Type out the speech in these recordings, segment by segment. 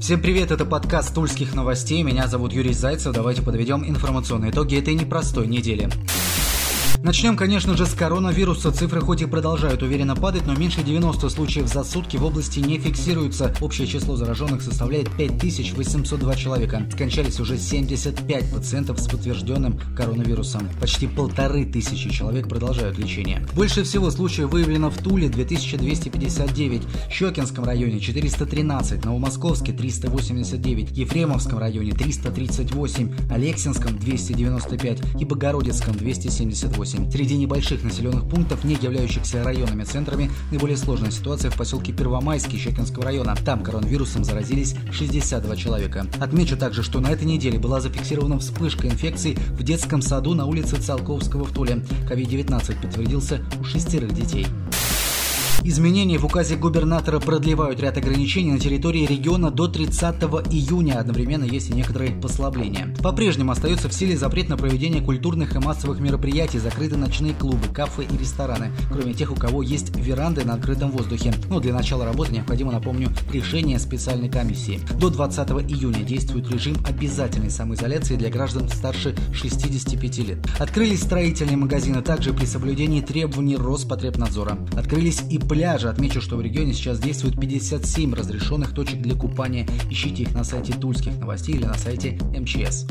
Всем привет, это подкаст Тульских новостей. Меня зовут Юрий Зайцев. Давайте подведем информационные итоги этой непростой недели. Начнем, конечно же, с коронавируса. Цифры хоть и продолжают уверенно падать, но меньше 90 случаев за сутки в области не фиксируется. Общее число зараженных составляет 5802 человека. Скончались уже 75 пациентов с подтвержденным коронавирусом. Почти полторы тысячи человек продолжают лечение. Больше всего случаев выявлено в Туле 2259, Щекинском районе 413, Новомосковске 389, Ефремовском районе 338, Алексинском 295 и Богородицком 278. 8. Среди небольших населенных пунктов, не являющихся районными центрами, наиболее сложная ситуация в поселке Первомайский Щекинского района. Там коронавирусом заразились 62 человека. Отмечу также, что на этой неделе была зафиксирована вспышка инфекции в детском саду на улице Циолковского в Туле. COVID-19 подтвердился у шестерых детей. Изменения в указе губернатора продлевают ряд ограничений на территории региона до 30 июня. Одновременно есть и некоторые послабления. По-прежнему остается в силе запрет на проведение культурных и массовых мероприятий, закрыты ночные клубы, кафе и рестораны, кроме тех, у кого есть веранды на открытом воздухе. Но для начала работы необходимо, напомню, решение специальной комиссии. До 20 июня действует режим обязательной самоизоляции для граждан старше 65 лет. Открылись строительные магазины также при соблюдении требований Роспотребнадзора. Открылись и пляжа. Отмечу, что в регионе сейчас действует 57 разрешенных точек для купания. Ищите их на сайте Тульских новостей или на сайте МЧС.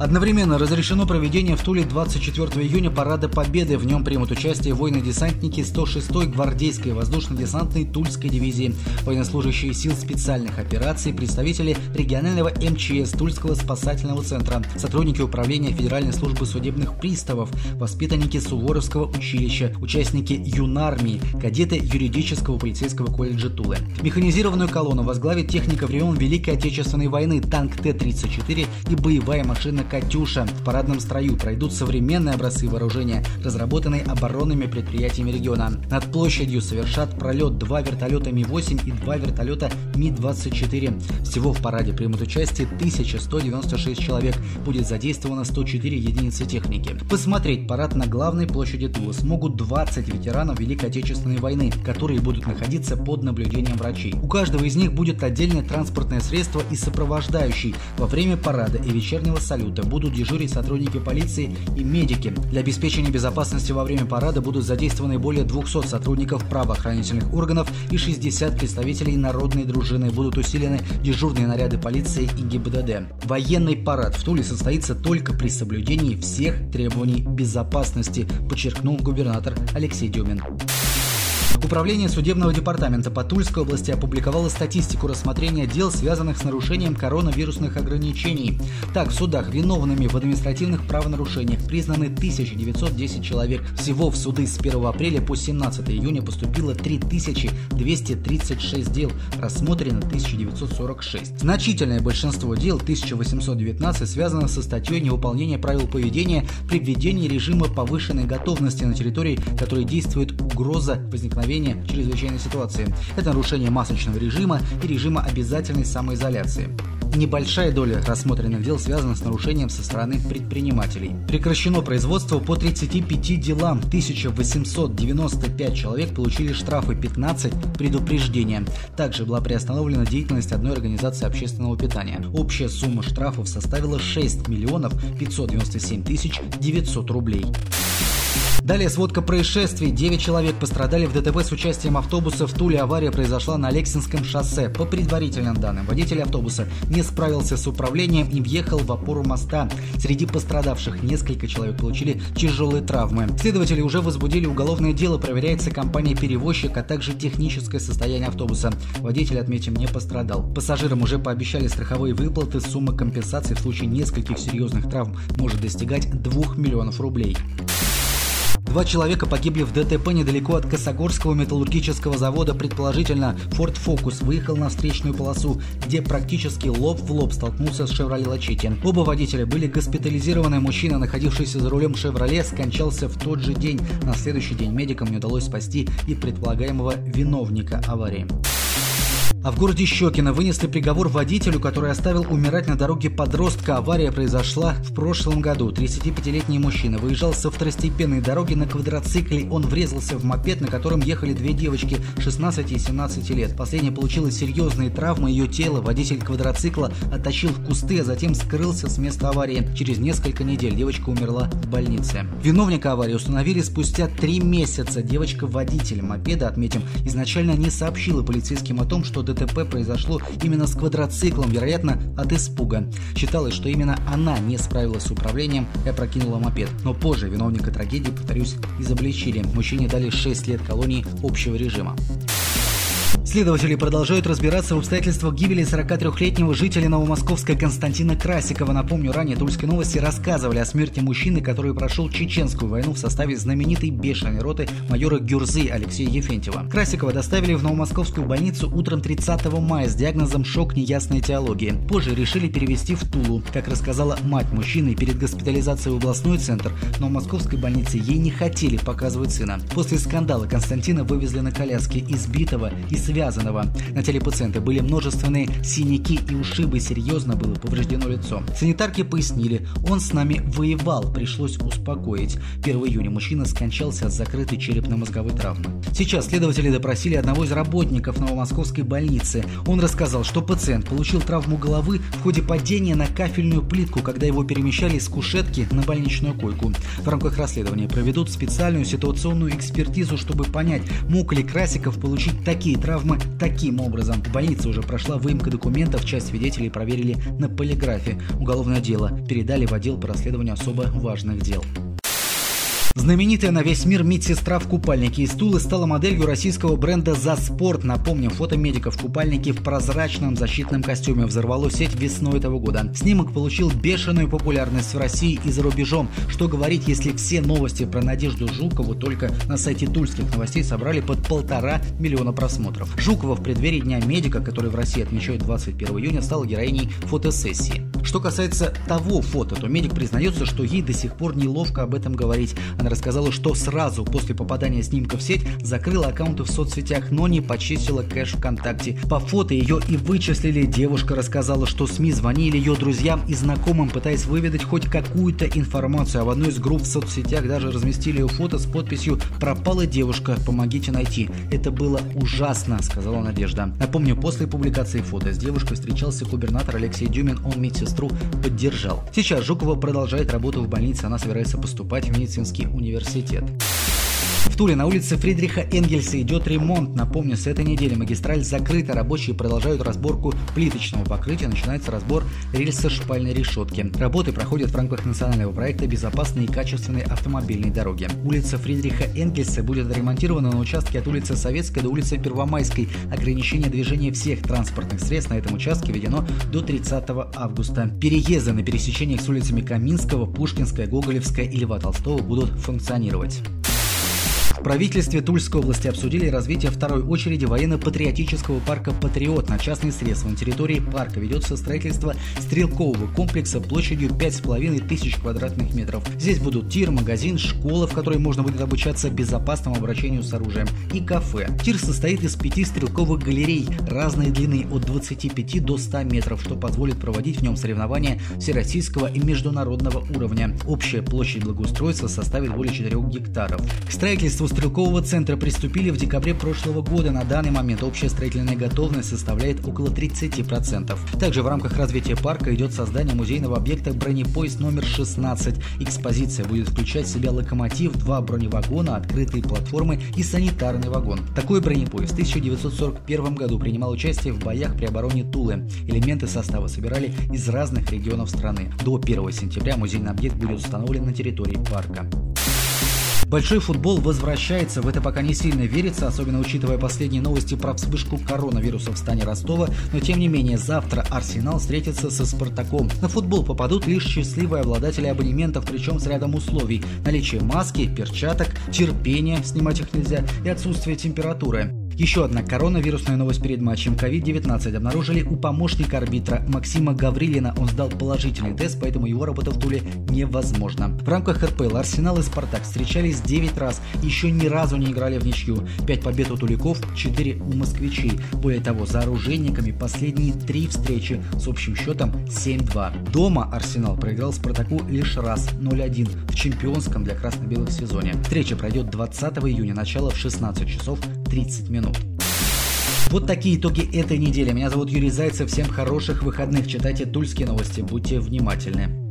Одновременно разрешено проведение в Туле 24 июня Парада Победы. В нем примут участие воины-десантники 106-й гвардейской воздушно-десантной Тульской дивизии, военнослужащие сил специальных операций, представители регионального МЧС Тульского спасательного центра, сотрудники управления Федеральной службы судебных приставов, воспитанники Суворовского училища, участники юнармии, кадеты юридического полицейского колледжа Тулы. Механизированную колонну возглавит техника времен Великой Отечественной войны, танк Т-34 и боевая машина «Катюша». В парадном строю пройдут современные образцы вооружения, разработанные оборонными предприятиями региона. Над площадью совершат пролет два вертолета Ми-8 и два вертолета Ми-24. Всего в параде примут участие 1196 человек. Будет задействовано 104 единицы техники. Посмотреть парад на главной площади Тула смогут 20 ветеранов Великой Отечественной войны, которые будут находиться под наблюдением врачей. У каждого из них будет отдельное транспортное средство и сопровождающий во время парада и вечернего салюта пункта будут дежурить сотрудники полиции и медики. Для обеспечения безопасности во время парада будут задействованы более 200 сотрудников правоохранительных органов и 60 представителей народной дружины. Будут усилены дежурные наряды полиции и ГИБДД. Военный парад в Туле состоится только при соблюдении всех требований безопасности, подчеркнул губернатор Алексей Дюмин. Управление судебного департамента по Тульской области опубликовало статистику рассмотрения дел, связанных с нарушением коронавирусных ограничений. Так, в судах виновными в административных правонарушениях признаны 1910 человек. Всего в суды с 1 апреля по 17 июня поступило 3236 дел, рассмотрено 1946. Значительное большинство дел, 1819, связано со статьей невыполнения правил поведения при введении режима повышенной готовности на территории, которой действует угроза возникновения возникновения чрезвычайной ситуации. Это нарушение масочного режима и режима обязательной самоизоляции. Небольшая доля рассмотренных дел связана с нарушением со стороны предпринимателей. Прекращено производство по 35 делам. 1895 человек получили штрафы, 15 предупреждения. Также была приостановлена деятельность одной организации общественного питания. Общая сумма штрафов составила 6 миллионов 597 тысяч 900 рублей. Далее сводка происшествий. 9 человек пострадали в ДТП с участием автобуса в Туле. Авария произошла на Лексинском шоссе. По предварительным данным, водитель автобуса не справился с управлением и въехал в опору моста. Среди пострадавших несколько человек получили тяжелые травмы. Следователи уже возбудили уголовное дело. Проверяется компания-перевозчик, а также техническое состояние автобуса. Водитель, отметим, не пострадал. Пассажирам уже пообещали страховые выплаты. Сумма компенсации в случае нескольких серьезных травм может достигать 2 миллионов рублей. Два человека погибли в ДТП недалеко от Косогорского металлургического завода. Предположительно, Ford Focus выехал на встречную полосу, где практически лоб в лоб столкнулся с Chevrolet Lachetti. Оба водителя были госпитализированы. Мужчина, находившийся за рулем Chevrolet, скончался в тот же день. На следующий день медикам не удалось спасти и предполагаемого виновника аварии. А в городе Щекино вынесли приговор водителю, который оставил умирать на дороге подростка. Авария произошла в прошлом году. 35-летний мужчина выезжал со второстепенной дороги на квадроцикле. Он врезался в мопед, на котором ехали две девочки 16 и 17 лет. Последняя получила серьезные травмы. Ее тело водитель квадроцикла оттащил в кусты, а затем скрылся с места аварии. Через несколько недель девочка умерла в больнице. Виновника аварии установили спустя три месяца. Девочка-водитель мопеда, отметим, изначально не сообщила полицейским о том, что ДТП произошло именно с квадроциклом, вероятно, от испуга. Считалось, что именно она не справилась с управлением и опрокинула мопед. Но позже виновника трагедии, повторюсь, изобличили. Мужчине дали 6 лет колонии общего режима. Следователи продолжают разбираться в обстоятельствах гибели 43-летнего жителя Новомосковска Константина Красикова. Напомню, ранее Тульской новости рассказывали о смерти мужчины, который прошел чеченскую войну в составе знаменитой бешеной роты майора Гюрзы Алексея Ефентьева. Красикова доставили в Новомосковскую больницу утром 30 мая с диагнозом «шок неясной теологии». Позже решили перевести в Тулу. Как рассказала мать мужчины перед госпитализацией в областной центр Новомосковской больницы, ей не хотели показывать сына. После скандала Константина вывезли на коляске избитого и связанного связанного. На теле пациента были множественные синяки и ушибы, серьезно было повреждено лицо. Санитарки пояснили, он с нами воевал, пришлось успокоить. 1 июня мужчина скончался от закрытой черепно-мозговой травмы. Сейчас следователи допросили одного из работников Новомосковской больницы. Он рассказал, что пациент получил травму головы в ходе падения на кафельную плитку, когда его перемещали с кушетки на больничную койку. В рамках расследования проведут специальную ситуационную экспертизу, чтобы понять, мог ли Красиков получить такие травмы травмы таким образом. В больнице уже прошла выемка документов, часть свидетелей проверили на полиграфе. Уголовное дело передали в отдел по расследованию особо важных дел. Знаменитая на весь мир медсестра в купальнике из Тулы стала моделью российского бренда «За спорт». Напомним, фото медика в купальнике в прозрачном защитном костюме взорвало сеть весной этого года. Снимок получил бешеную популярность в России и за рубежом. Что говорить, если все новости про Надежду Жукову только на сайте тульских новостей собрали под полтора миллиона просмотров. Жукова в преддверии Дня медика, который в России отмечают 21 июня, стала героиней фотосессии. Что касается того фото, то медик признается, что ей до сих пор неловко об этом говорить. Она рассказала, что сразу после попадания снимка в сеть закрыла аккаунты в соцсетях, но не почистила кэш ВКонтакте. По фото ее и вычислили. Девушка рассказала, что СМИ звонили ее друзьям и знакомым, пытаясь выведать хоть какую-то информацию. А в одной из групп в соцсетях даже разместили ее фото с подписью «Пропала девушка, помогите найти». Это было ужасно, сказала Надежда. Напомню, после публикации фото с девушкой встречался губернатор Алексей Дюмин, он медсестру поддержал. Сейчас Жукова продолжает работу в больнице, она собирается поступать в медицинский университет. В Туле на улице Фридриха Энгельса идет ремонт. Напомню, с этой недели магистраль закрыта. Рабочие продолжают разборку плиточного покрытия. Начинается разбор рельса шпальной решетки. Работы проходят в рамках национального проекта «Безопасные и качественные автомобильные дороги». Улица Фридриха Энгельса будет отремонтирована на участке от улицы Советской до улицы Первомайской. Ограничение движения всех транспортных средств на этом участке введено до 30 августа. Переезды на пересечениях с улицами Каминского, Пушкинская, Гоголевская и Льва Толстого будут функционировать. В правительстве Тульской области обсудили развитие второй очереди военно-патриотического парка «Патриот» на частные средства. На территории парка ведется строительство стрелкового комплекса площадью 5,5 тысяч квадратных метров. Здесь будут тир, магазин, школа, в которой можно будет обучаться безопасному обращению с оружием, и кафе. Тир состоит из пяти стрелковых галерей разной длины от 25 до 100 метров, что позволит проводить в нем соревнования всероссийского и международного уровня. Общая площадь благоустройства составит более 4 гектаров. К строительству стрелкового центра приступили в декабре прошлого года. На данный момент общая строительная готовность составляет около 30%. Также в рамках развития парка идет создание музейного объекта бронепоезд номер 16. Экспозиция будет включать в себя локомотив, два броневагона, открытые платформы и санитарный вагон. Такой бронепоезд в 1941 году принимал участие в боях при обороне Тулы. Элементы состава собирали из разных регионов страны. До 1 сентября музейный объект будет установлен на территории парка. Большой футбол возвращается, в это пока не сильно верится, особенно учитывая последние новости про вспышку коронавируса в стане Ростова, но тем не менее завтра Арсенал встретится со Спартаком. На футбол попадут лишь счастливые обладатели абонементов, причем с рядом условий. Наличие маски, перчаток, терпения, снимать их нельзя, и отсутствие температуры. Еще одна коронавирусная новость перед матчем. COVID-19 обнаружили у помощника арбитра Максима Гаврилина. Он сдал положительный тест, поэтому его работа в Туле невозможна. В рамках РПЛ Арсенал и Спартак встречались 9 раз, еще ни разу не играли в ничью. 5 побед у туликов, 4 у москвичей. Более того, за оружейниками последние три встречи с общим счетом 7-2. Дома Арсенал проиграл Спартаку лишь раз 0-1 в чемпионском для красно-белых сезоне. Встреча пройдет 20 июня, начало в 16 часов 30 минут. Вот такие итоги этой недели. Меня зовут Юрий Зайцев. Всем хороших выходных. Читайте тульские новости. Будьте внимательны.